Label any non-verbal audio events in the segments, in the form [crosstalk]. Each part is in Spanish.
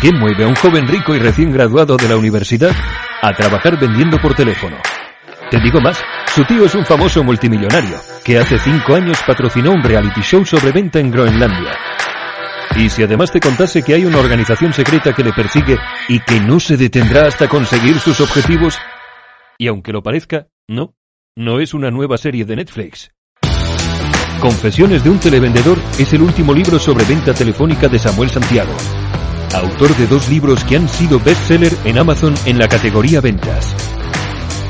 ¿Qué mueve a un joven rico y recién graduado de la universidad a trabajar vendiendo por teléfono? Te digo más, su tío es un famoso multimillonario que hace cinco años patrocinó un reality show sobre venta en Groenlandia. Y si además te contase que hay una organización secreta que le persigue y que no se detendrá hasta conseguir sus objetivos, y aunque lo parezca, no, no es una nueva serie de Netflix. Confesiones de un televendedor es el último libro sobre venta telefónica de Samuel Santiago, autor de dos libros que han sido bestseller en Amazon en la categoría ventas.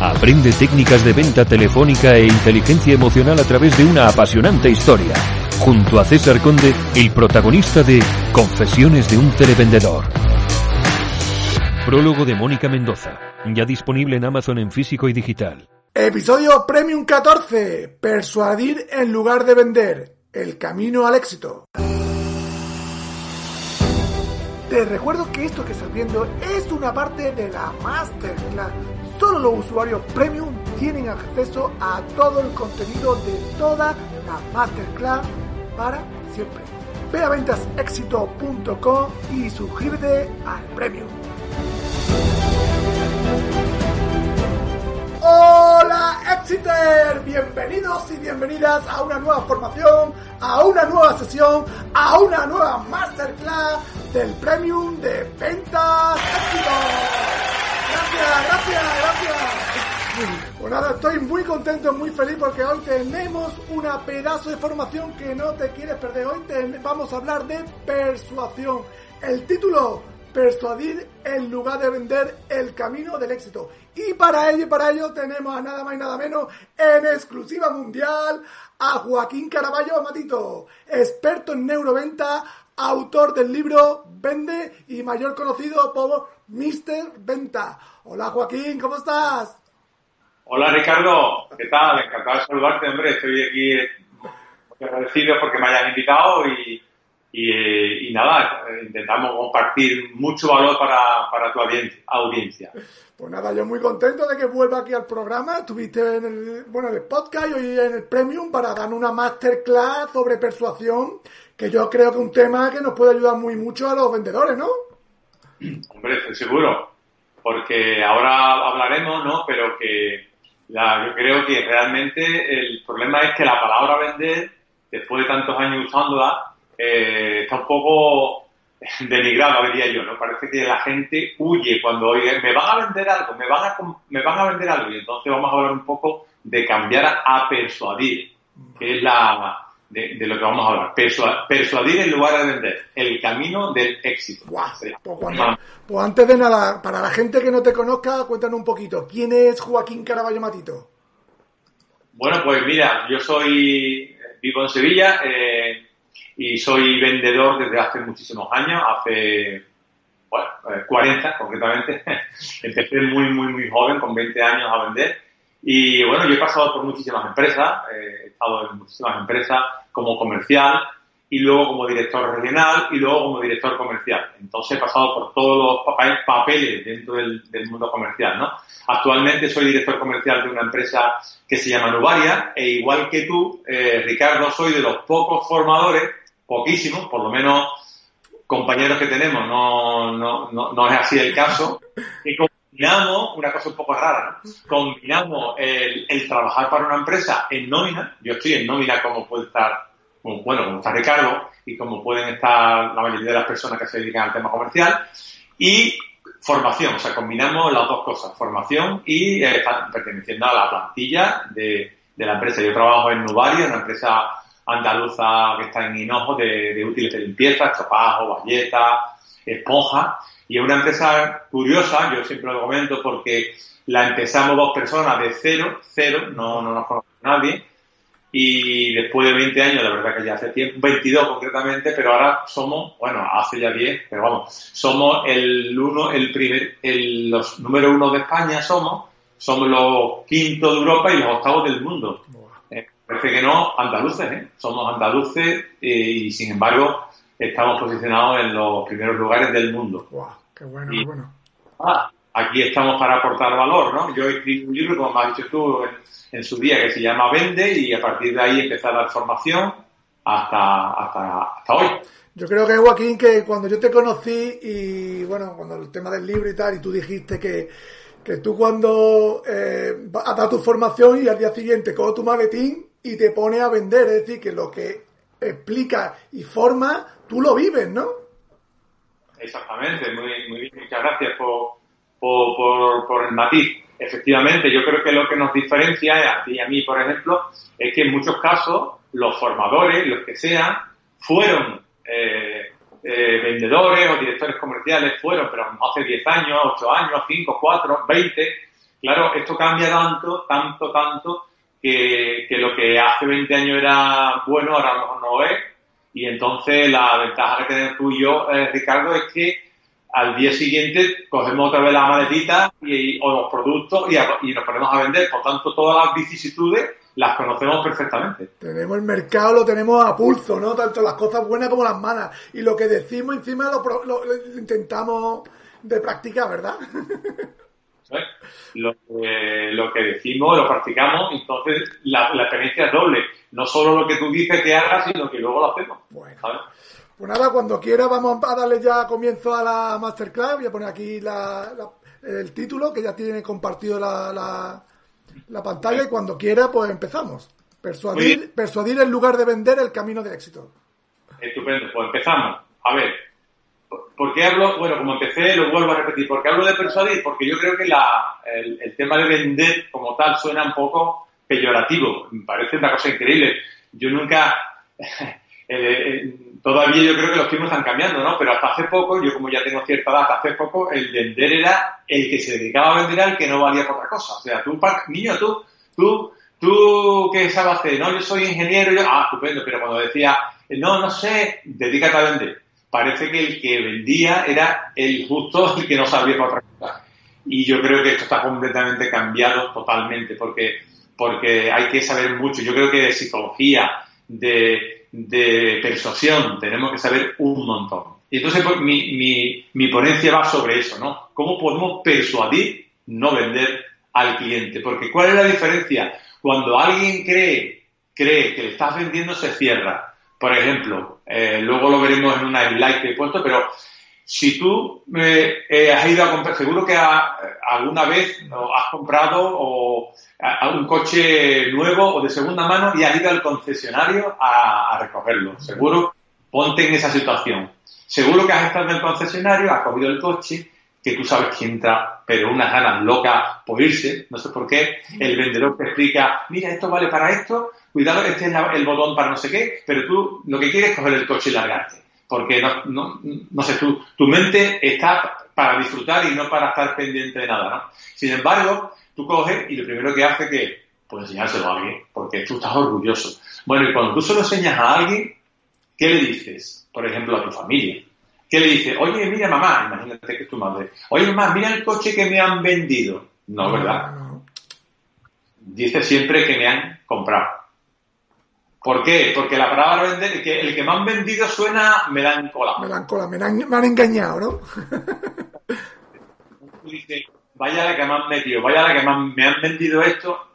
Aprende técnicas de venta telefónica e inteligencia emocional a través de una apasionante historia, junto a César Conde, el protagonista de Confesiones de un televendedor. Prólogo de Mónica Mendoza, ya disponible en Amazon en físico y digital. Episodio Premium 14. Persuadir en lugar de vender. El camino al éxito. Te recuerdo que esto que estás viendo es una parte de la Masterclass. Solo los usuarios Premium tienen acceso a todo el contenido de toda la Masterclass para siempre. Ve a ventasexito.com y suscríbete al Premium. Hola Exeter, bienvenidos y bienvenidas a una nueva formación, a una nueva sesión, a una nueva masterclass del Premium de Ventas Éxito. Gracias, gracias, gracias. Pues nada, estoy muy contento, muy feliz porque hoy tenemos una pedazo de formación que no te quieres perder. Hoy vamos a hablar de persuasión. El título, persuadir en lugar de vender el camino del éxito. Y para ello, para ello tenemos a nada más y nada menos en exclusiva mundial a Joaquín Caraballo Matito, experto en neuroventa, autor del libro Vende y mayor conocido por Mr. Venta. Hola Joaquín, ¿cómo estás? Hola Ricardo, ¿qué tal? Encantado de saludarte, hombre. Estoy aquí eh, muy agradecido porque me hayan invitado y, y, y nada, intentamos compartir mucho valor para, para tu audien- audiencia. Pues nada, yo muy contento de que vuelva aquí al programa. Estuviste en el, bueno, en el podcast y hoy en el Premium para dar una masterclass sobre persuasión, que yo creo que un tema que nos puede ayudar muy mucho a los vendedores, ¿no? [clears throat] Hombre, estoy seguro, porque ahora hablaremos, ¿no? Pero que yo creo que realmente el problema es que la palabra vender, después de tantos años usándola, eh, está un poco [laughs] denigrada, diría yo, ¿no? Parece que la gente huye cuando oye, me van a vender algo, me van a, me van a vender algo, y entonces vamos a hablar un poco de cambiar a persuadir, que es la de, de lo que vamos a hablar. Persua- persuadir en lugar de vender, el camino del éxito. Sí. pues, pues antes de nada, para la gente que no te conozca, cuéntanos un poquito. ¿Quién es Joaquín Caraballo Matito? Bueno, pues mira, yo soy, vivo en Sevilla eh, y soy vendedor desde hace muchísimos años, hace, bueno, eh, 40 concretamente. [laughs] Empecé muy, muy, muy joven, con 20 años a vender. Y bueno, yo he pasado por muchísimas empresas, eh, he estado en muchísimas empresas como comercial y luego como director regional y luego como director comercial. Entonces he pasado por todos los papeles dentro del, del mundo comercial, ¿no? Actualmente soy director comercial de una empresa que se llama Nubaria e igual que tú, eh, Ricardo, soy de los pocos formadores, poquísimos, por lo menos compañeros que tenemos, no, no, no, no es así el caso, combinamos una cosa un poco rara, ¿no? Combinamos el, el trabajar para una empresa en nómina, yo estoy en nómina como puede estar, como- bueno, como está Ricardo y como pueden estar la mayoría de las personas que se dedican al tema comercial, y formación, o sea, combinamos las dos cosas, formación y eh, perteneciendo a la plantilla de, de la empresa. Yo trabajo en Nubaria, una empresa andaluza que está en Hinojo de, de útiles de limpieza, estropajo, valleta, esponja, y es una empresa curiosa, yo siempre lo comento porque la empezamos dos personas de cero, cero, no, no nos conoce nadie, y después de 20 años, la verdad que ya hace tiempo, 22 concretamente, pero ahora somos, bueno, hace ya 10, pero vamos, somos el uno, el primer, el, los número uno de España somos, somos los quintos de Europa y los octavos del mundo. Eh, parece que no, andaluces, ¿eh? Somos andaluces eh, y sin embargo estamos posicionados en los primeros lugares del mundo. Guau, qué bueno, Y- qué bueno. Ah, aquí estamos para aportar valor, ¿no? Yo escribí un libro, como me has dicho tú, en, en su día, que se llama Vende y a partir de ahí empecé a dar formación hasta, hasta, hasta hoy. Yo creo que Joaquín, que cuando yo te conocí y bueno, cuando el tema del libro y tal, y tú dijiste que, que tú cuando eh, has dado tu formación y al día siguiente coges tu maletín y te pones a vender, es decir, que lo que explica y forma, tú lo vives, ¿no? Exactamente, muy, muy bien, muchas gracias por, por, por, el matiz. Efectivamente, yo creo que lo que nos diferencia a ti y a mí, por ejemplo, es que en muchos casos los formadores, los que sean, fueron eh, eh, vendedores o directores comerciales, fueron, pero hace 10 años, 8 años, 5, 4, 20. Claro, esto cambia tanto, tanto, tanto, que, lo que hace 20 años era bueno, ahora mejor no es. Y entonces la ventaja que tenemos tú y yo, eh, Ricardo, es que al día siguiente cogemos otra vez la maletita y, o los productos y, nos ponemos a vender. Por tanto, todas las vicisitudes las conocemos perfectamente. Tenemos el mercado, lo tenemos a pulso, ¿no? Tanto las cosas buenas como las malas. Y lo que decimos encima lo, lo intentamos de practicar, ¿verdad? [laughs] Lo que, lo que decimos, lo practicamos, entonces la, experiencia es doble. No solo lo que tú dices que hagas, sino que luego lo hacemos. Bueno. Pues nada, cuando quiera vamos a darle ya comienzo a la masterclass. Voy a poner aquí el título, que ya tiene compartido la, la, pantalla, y cuando quiera, pues empezamos. Persuadir, persuadir en lugar de vender el camino de éxito. Estupendo, pues empezamos. A ver, ¿Por qué hablo? Bueno, como empecé, lo vuelvo a repetir. ¿Por qué hablo de persuadir? Porque yo creo que la, el, tema de vender como tal suena un poco peyorativo. Me parece una cosa increíble. Yo nunca, [laughs] eh, eh, todavía yo creo que los tiempos están cambiando, ¿no? Pero hasta hace poco, yo como ya tengo cierta edad, hasta hace poco el vender era el que se dedicaba a vender al que no valía por otra cosa. O sea, tú, niño, tú, tú, tú, ¿qué sabes hacer? No, yo soy ingeniero, yo, ah, estupendo, pero cuando decía, no, no sé, dedícate a vender parece que el que vendía era el justo el que no sabía para otra cosa. Y yo creo que esto está completamente cambiado totalmente porque, porque hay que saber mucho. Yo creo que de psicología, de, persuasión, tenemos que saber un montón. Y entonces pues, mi ponencia va sobre eso, ¿no? ¿Cómo podemos persuadir, no vender al cliente? Porque ¿cuál es la diferencia? Cuando alguien cree, cree que le estás vendiendo, se cierra por ejemplo, eh, luego lo veremos en una slide que he puesto, pero si tú eh, has ido a comprar, seguro que alguna vez has comprado o, un coche nuevo o de segunda mano y has ido al concesionario a, recogerlo. Seguro, ponte en esa situación. Seguro que has estado en el concesionario, has cogido el coche, que tú sabes que entra, pero unas ganas locas por irse, no sé por qué. El vendedor te explica, mira, esto vale para esto, cuidado, este es el botón para no sé qué, pero tú lo que quieres es coger el coche y largarte. Porque no, no, no sé, tú, tu mente está para disfrutar y no para estar pendiente de nada, ¿no? Sin embargo, tú coges y lo primero que hace que, pues enseñárselo a alguien, porque tú estás orgulloso. Bueno, y cuando tú se lo enseñas a alguien, ¿qué le dices? Por ejemplo, a tu familia. ¿Qué le dices? Oye, mira mamá, imagínate que es tu madre. Oye mamá, mira el coche que me han vendido. No, ¿verdad? Dice siempre que me han comprado. ¿Por qué? Porque la palabra vender, que el que me han vendido suena melancola. Melancola, me han, me han engañado, ¿no? [laughs] dice, vaya la que me han metido, vaya la que me han, vendido esto.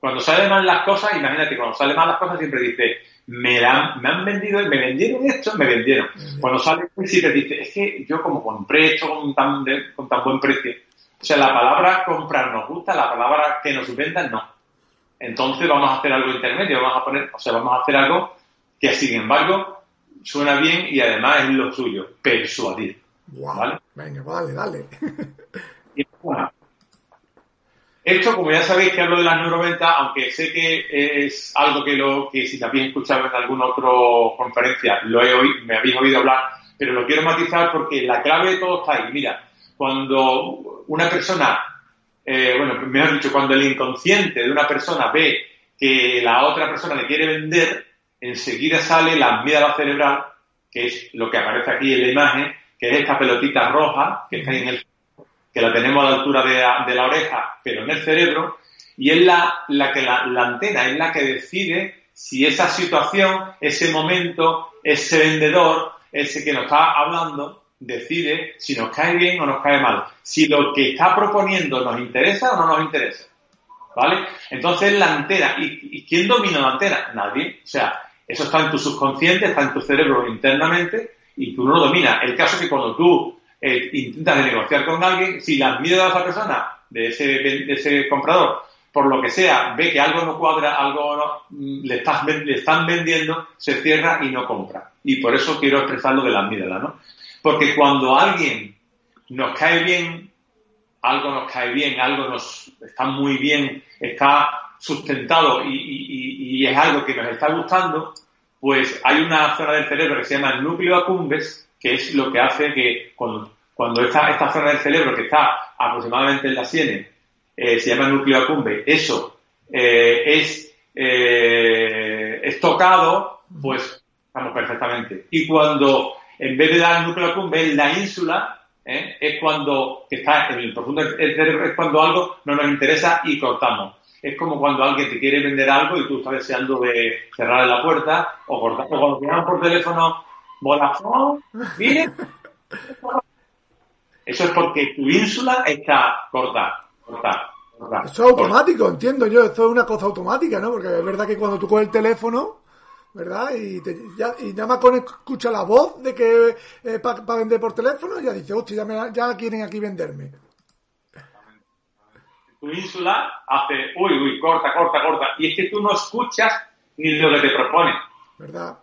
Cuando salen mal las cosas, imagínate, cuando salen mal las cosas siempre dice, me, han, me han vendido, me vendieron esto, me vendieron. Cuando sale te dice, es que yo como compré esto con tan, con tan buen precio. O sea, la palabra comprar nos gusta, la palabra que nos vendan no. Entonces vamos a hacer algo intermedio, vamos a poner, o sea, vamos a hacer algo que sin embargo suena bien y además es lo suyo, persuadir. ¿vale? Venga, vale, dale. [laughs] y, bueno, esto, como ya sabéis que hablo de las neuroventas, aunque sé que es algo que lo que si también escuchado en alguna otra conferencia, lo he oído, me habéis oído hablar, pero lo quiero matizar porque la clave de todo está ahí. Mira, cuando una persona eh, bueno, mejor dicho, cuando el inconsciente de una persona ve que la otra persona le quiere vender, enseguida sale la amígdala cerebral, que es lo que aparece aquí en la imagen, que es esta pelotita roja que está en el que la tenemos a la altura de la, oreja, pero en el cerebro, y es la, la que la, la antena es la que decide si esa situación, ese momento, ese vendedor, ese que nos está hablando, decide si nos cae bien o nos cae mal, si lo que está proponiendo nos interesa o no nos interesa. ¿Vale? Entonces la antena, ¿y, quién domina la antena? Nadie. O sea, eso está en tu subconsciente, está en tu cerebro internamente, y tú no lo dominas. El caso es que cuando tú eh, intentas negociar con alguien, si las miedo a esa persona, de ese, comprador, por lo que sea, ve que algo no cuadra, algo no, mm, le, estás, le están vendiendo, se cierra y no compra. Y por eso quiero expresar lo de la amígdala, ¿no? Porque cuando alguien nos cae bien, algo nos cae bien, algo nos está muy bien, está sustentado y, es algo que nos está gustando, pues hay una zona del cerebro que se llama el núcleo accumbens, que es lo que hace que cuando, cuando esta, esta zona del cerebro que está aproximadamente en la sienes eh, se llama núcleo acumbe, eso eh, es, eh, es tocado, pues estamos perfectamente. Y cuando en vez de dar el núcleo acumbe, la ínsula, es cuando, está en el profundo es cuando algo no nos interesa y cortamos. Es como cuando alguien te quiere vender algo y tú estás deseando de cerrar la puerta o cortar. O cuando te llaman por teléfono, Vodafone, mire. Eso es porque tu ínsula está cortada. Eso es automático, entiendo yo. Esto es una cosa automática, ¿no? Porque es verdad que cuando tú coges el teléfono, ¿verdad? Y, ya, y nada más con escucha la voz de que eh, para vender por teléfono, ya dice, hostia, ya, ya quieren aquí venderme. Tu ínsula hace, uy, uy, corta, corta, corta. Y es que tú no escuchas ni lo que te propone. ¿Verdad?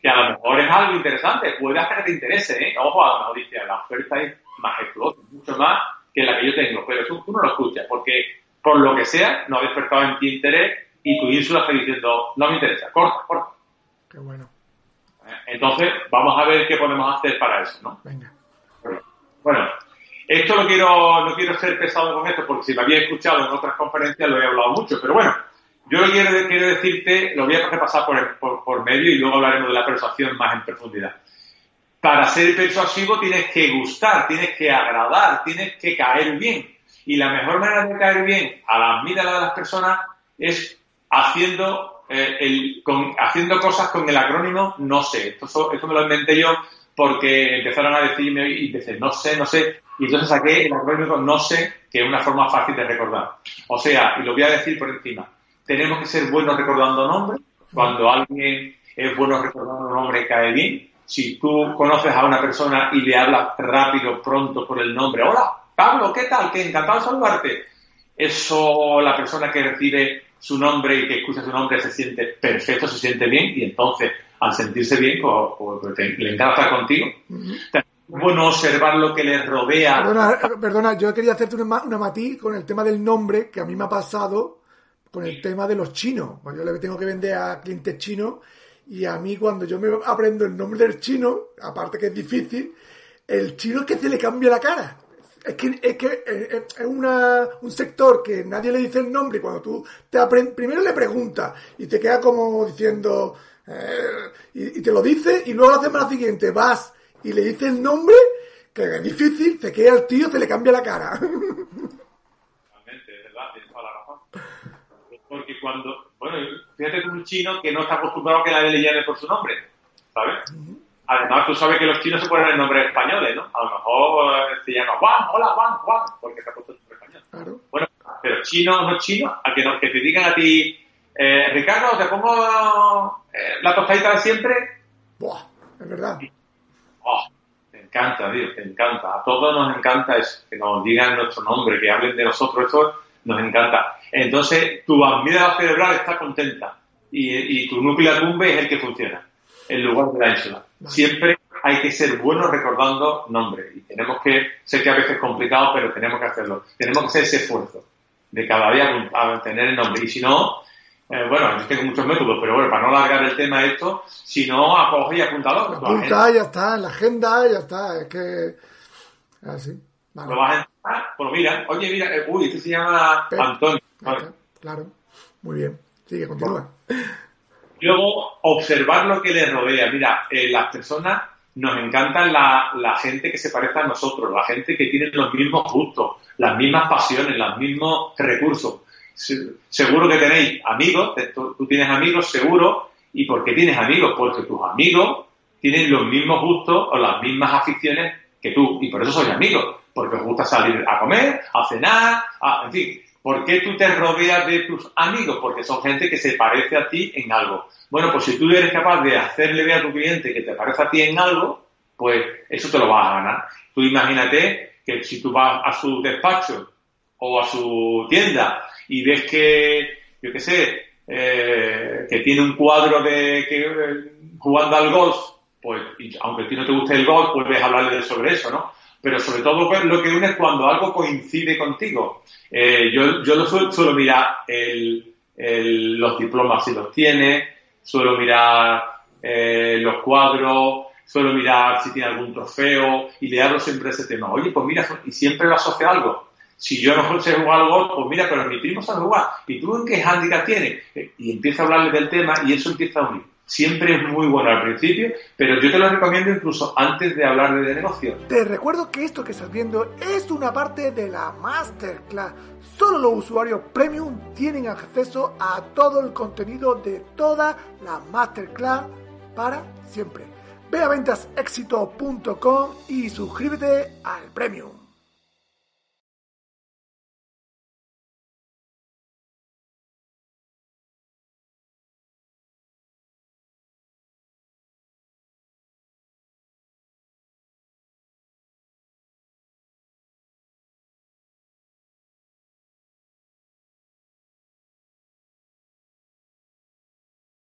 Que a lo mejor es algo interesante, puede hacer que te interese, ¿eh? Ojo, a lo mejor dice, la oferta es majestuosa, mucho más que la que yo tengo, pero tú, no lo escuchas porque por lo que sea no ha despertado en ti interés y tu ínsula está diciendo no me interesa, corta, corta. Qué bueno. Eh, entonces, vamos a ver qué podemos hacer para eso, ¿no? Venga. Bueno, esto lo quiero, no quiero ser pesado con esto porque si lo había escuchado en otras conferencias lo he hablado mucho, pero bueno, yo lo quiero, quiero decirte, lo voy a pasar por, por, por medio y luego hablaremos de la persuasión más en profundidad para ser persuasivo tienes que gustar, tienes que agradar, tienes que caer bien. Y la mejor manera de caer bien a la mirada de las personas es haciendo, eh, el, con, haciendo cosas con el acrónimo no sé. Esto, esto me lo inventé yo porque empezaron a decirme y dices no sé, no sé. Y entonces saqué el acrónimo no sé, que es una forma fácil de recordar. O sea, y lo voy a decir por encima, tenemos que ser buenos recordando nombres. Cuando alguien es bueno recordando un nombre cae bien si tú conoces a una persona y le hablas rápido, pronto por el nombre, hola, Pablo, ¿qué tal? Qué encantado de saludarte. Eso, la persona que recibe su nombre y que escucha su nombre se siente perfecto, se siente bien y entonces, al sentirse bien, pues, pues le encanta estar contigo. Es bueno observar lo que le rodea. Perdona, yo quería hacerte una, una matiz con el tema del nombre que a mí me ha pasado con el tema de los chinos. Pues yo le tengo que vender a clientes chinos y a mí cuando yo me aprendo el nombre del chino, aparte que es difícil, el chino es que se le cambia la cara. Es que, es, que eh, eh, es una, un sector que nadie le dice el nombre y cuando tú te primero le preguntas y te queda como diciendo, eh, y, te lo dice y luego la semana siguiente vas y le dices el nombre, que es difícil, te queda el tío, se le cambia la cara. Realmente, es verdad, tienes toda la razón. Porque cuando, bueno, fíjate tú un chino que no está acostumbrado a que nadie le llame por su nombre, ¿sabes? Además, tú sabes que los chinos se ponen el nombre españoles, ¿no? A lo mejor eh, se llama Juan, hola Juan, Juan, porque se ha puesto el nombre español. Claro. Bueno, pero chino, no chino, a que, no, que te digan a ti, eh, Ricardo, te pongo eh, la tostadita de siempre. Buah, es verdad. Oh, te encanta, tío, te encanta. A todos nos encanta eso, que nos digan nuestro nombre, que hablen de nosotros, eso nos encanta. Entonces, tu amígdala cerebral está contenta y, tu núcleo acumbe es el que funciona en lugar de la ínsula. Siempre hay que ser buenos recordando nombres y tenemos que, sé que a veces es complicado, pero tenemos que hacerlo. Tenemos que hacer ese esfuerzo de cada día a tener el nombre. Y si no, eh, bueno, yo tengo muchos métodos, pero bueno, para no alargar el tema de esto, si no, acoge y apúntalo. Apunta, ya está, en la agenda, ya está, es que... Así. Lo vas a entrar, pues mira, oye, mira, eh, uy, este se llama Antonio. Claro, muy bien. Sigue, continúa. Luego, observar lo que les rodea. Mira, eh, las personas nos encantan la, la, gente que se parece a nosotros, la gente que tiene los mismos gustos, las mismas pasiones, los mismos recursos. Seguro que tenéis amigos, tú tienes amigos seguro, ¿y por qué tienes amigos? Porque tus amigos tienen los mismos gustos o las mismas aficiones que tú, y por eso sois amigos, porque os gusta salir a comer, a cenar, a, en fin, ¿Por qué tú te rodeas de tus amigos? Porque son gente que se parece a ti en algo. Bueno, pues si tú eres capaz de hacerle ver a tu cliente que te parece a ti en algo, pues eso te lo vas a ganar. Tú imagínate que si tú vas a su despacho o a su tienda y ves que, yo qué sé, eh, que tiene un cuadro de que eh, jugando al golf, pues aunque a ti no te guste el golf, puedes hablarle sobre eso, ¿no? Pero sobre todo pues, lo que une es cuando algo coincide contigo. Eh, yo, yo suelo, mirar los diplomas si los tiene, suelo mirar los cuadros, suelo mirar si tiene algún trofeo y le hablo siempre de ese tema. Oye, pues mira, y siempre lo asocia algo. Si yo no sé jugar al golf, pues mira, pero mi primo sabe jugar. ¿Y tú en qué handicap tienes? Y empieza a hablarle del tema y eso empieza a unir. Siempre es muy bueno al principio, pero yo te lo recomiendo incluso antes de hablar de negocio. Te recuerdo que esto que estás viendo es una parte de la Masterclass. Solo los usuarios premium tienen acceso a todo el contenido de toda la Masterclass para siempre. Ve a ventasexito.com y suscríbete al premium.